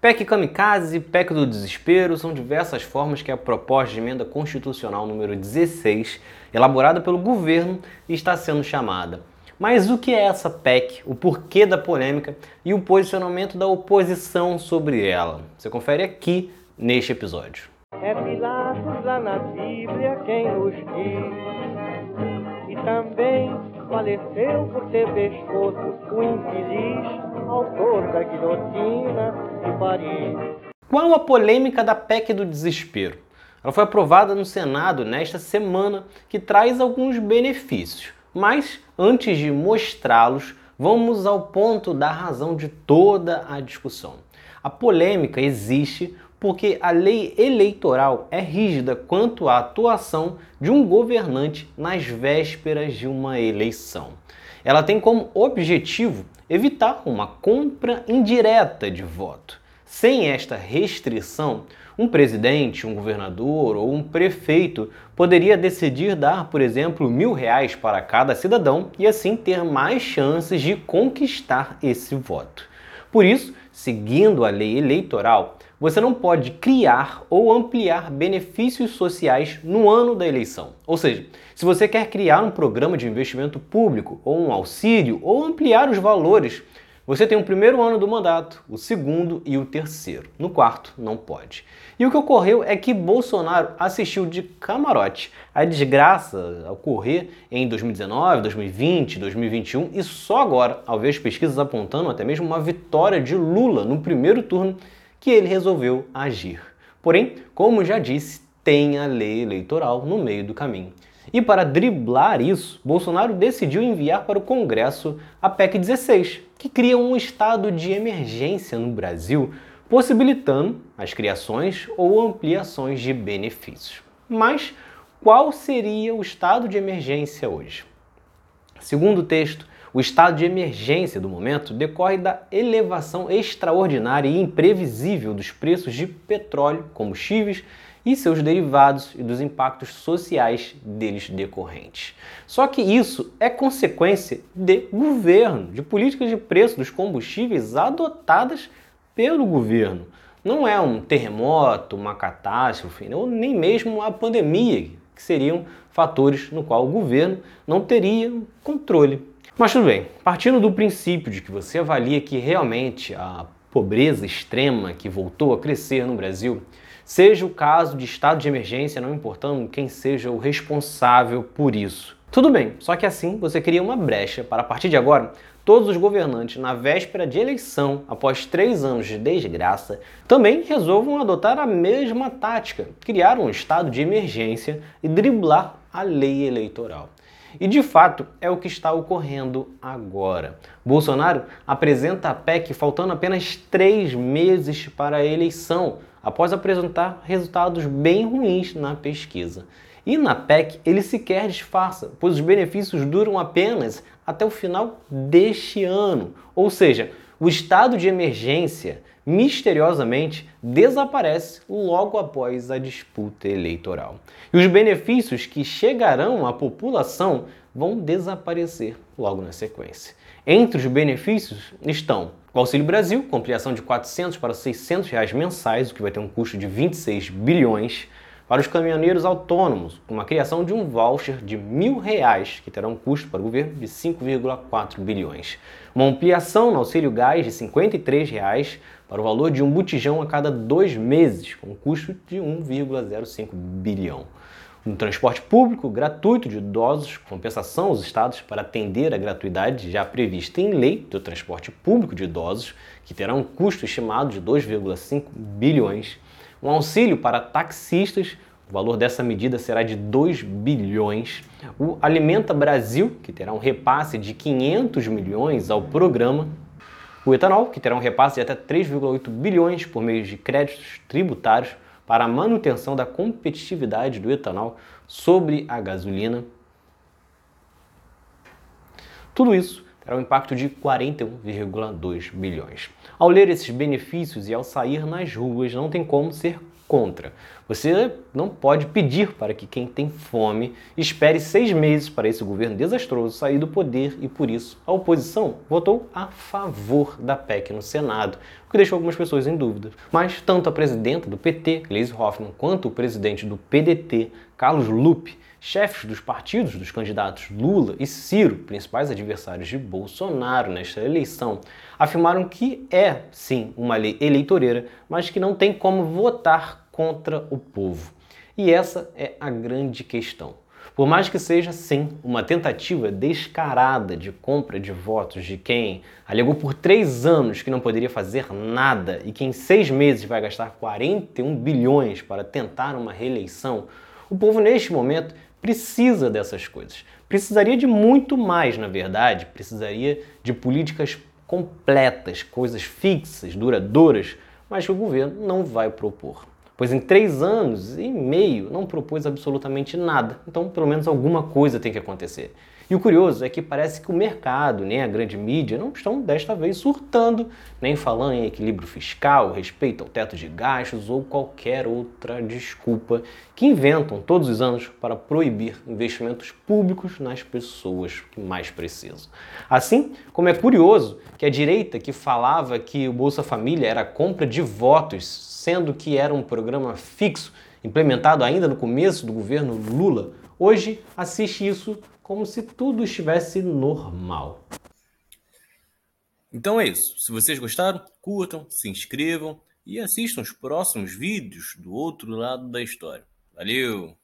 PEC Kamikaze, PEC do Desespero são diversas formas que a proposta de emenda constitucional número 16, elaborada pelo governo, está sendo chamada. Mas o que é essa PEC, o porquê da polêmica e o posicionamento da oposição sobre ela? Você confere aqui neste episódio. É Pilatos lá na Bíblia quem nos diz, e também faleceu por ter pescoço o infeliz autor da guilhotina de Paris. Qual a polêmica da PEC do desespero? Ela foi aprovada no Senado nesta semana, que traz alguns benefícios. Mas antes de mostrá-los, vamos ao ponto da razão de toda a discussão. A polêmica existe porque a lei eleitoral é rígida quanto à atuação de um governante nas vésperas de uma eleição. Ela tem como objetivo evitar uma compra indireta de voto. Sem esta restrição, um presidente, um governador ou um prefeito poderia decidir dar, por exemplo, mil reais para cada cidadão e assim ter mais chances de conquistar esse voto. Por isso, seguindo a lei eleitoral, você não pode criar ou ampliar benefícios sociais no ano da eleição. Ou seja, se você quer criar um programa de investimento público ou um auxílio ou ampliar os valores, você tem o primeiro ano do mandato, o segundo e o terceiro. No quarto, não pode. E o que ocorreu é que Bolsonaro assistiu de camarote a desgraça ocorrer em 2019, 2020, 2021 e só agora, ao ver as pesquisas apontando até mesmo uma vitória de Lula no primeiro turno, que ele resolveu agir. Porém, como já disse, tem a lei eleitoral no meio do caminho. E para driblar isso, Bolsonaro decidiu enviar para o Congresso a PEC 16, que cria um estado de emergência no Brasil, possibilitando as criações ou ampliações de benefícios. Mas qual seria o estado de emergência hoje? Segundo o texto, o estado de emergência do momento decorre da elevação extraordinária e imprevisível dos preços de petróleo, combustíveis e seus derivados e dos impactos sociais deles decorrentes. Só que isso é consequência de governo, de políticas de preço dos combustíveis adotadas pelo governo. Não é um terremoto, uma catástrofe, ou nem mesmo a pandemia, que seriam fatores no qual o governo não teria controle mas tudo bem, partindo do princípio de que você avalia que realmente a pobreza extrema que voltou a crescer no Brasil seja o caso de estado de emergência, não importando quem seja o responsável por isso. Tudo bem, só que assim você cria uma brecha para a partir de agora todos os governantes, na véspera de eleição, após três anos de desgraça, também resolvam adotar a mesma tática, criar um estado de emergência e driblar a lei eleitoral. E de fato é o que está ocorrendo agora. Bolsonaro apresenta a PEC faltando apenas três meses para a eleição, após apresentar resultados bem ruins na pesquisa. E na PEC ele sequer disfarça, pois os benefícios duram apenas até o final deste ano. Ou seja, o estado de emergência misteriosamente desaparece logo após a disputa eleitoral. E os benefícios que chegarão à população vão desaparecer logo na sequência. Entre os benefícios estão o Auxílio Brasil, com ampliação de 400 para 600 reais mensais, o que vai ter um custo de 26 bilhões. Para os caminhoneiros autônomos, uma criação de um voucher de mil reais, que terá um custo para o governo de 5,4 bilhões. Uma ampliação no auxílio gás de 53 reais para o valor de um botijão a cada dois meses, com um custo de 1,05 bilhão. Um transporte público gratuito de idosos, compensação aos estados para atender a gratuidade já prevista em lei do transporte público de idosos, que terá um custo estimado de 2,5 bilhões um auxílio para taxistas, o valor dessa medida será de 2 bilhões. O Alimenta Brasil, que terá um repasse de 500 milhões ao programa. O etanol, que terá um repasse de até 3,8 bilhões por meio de créditos tributários para a manutenção da competitividade do etanol sobre a gasolina. Tudo isso terá um impacto de 41,2 bilhões. Ao ler esses benefícios e ao sair nas ruas, não tem como ser contra. Você não pode pedir para que quem tem fome espere seis meses para esse governo desastroso sair do poder e por isso a oposição votou a favor da PEC no Senado, o que deixou algumas pessoas em dúvida. Mas tanto a presidenta do PT, Gleisi Hoffmann, quanto o presidente do PDT, Carlos Lupe, chefes dos partidos dos candidatos Lula e Ciro, principais adversários de Bolsonaro nesta eleição, afirmaram que é, sim, uma lei eleitoreira, mas que não tem como votar contra o povo. E essa é a grande questão. Por mais que seja, sim, uma tentativa descarada de compra de votos de quem alegou por três anos que não poderia fazer nada e que em seis meses vai gastar 41 bilhões para tentar uma reeleição, o povo neste momento precisa dessas coisas. Precisaria de muito mais, na verdade, precisaria de políticas completas, coisas fixas, duradouras, mas que o governo não vai propor pois em três anos e meio não propôs absolutamente nada. Então, pelo menos alguma coisa tem que acontecer. E o curioso é que parece que o mercado, nem a grande mídia, não estão desta vez surtando, nem falando em equilíbrio fiscal, respeito ao teto de gastos ou qualquer outra desculpa que inventam todos os anos para proibir investimentos públicos nas pessoas que mais precisam. Assim como é curioso que a direita que falava que o Bolsa Família era compra de votos, sendo que era um programa fixo, implementado ainda no começo do governo Lula, hoje assiste isso como se tudo estivesse normal. Então é isso. Se vocês gostaram, curtam, se inscrevam e assistam os próximos vídeos do outro lado da história. Valeu!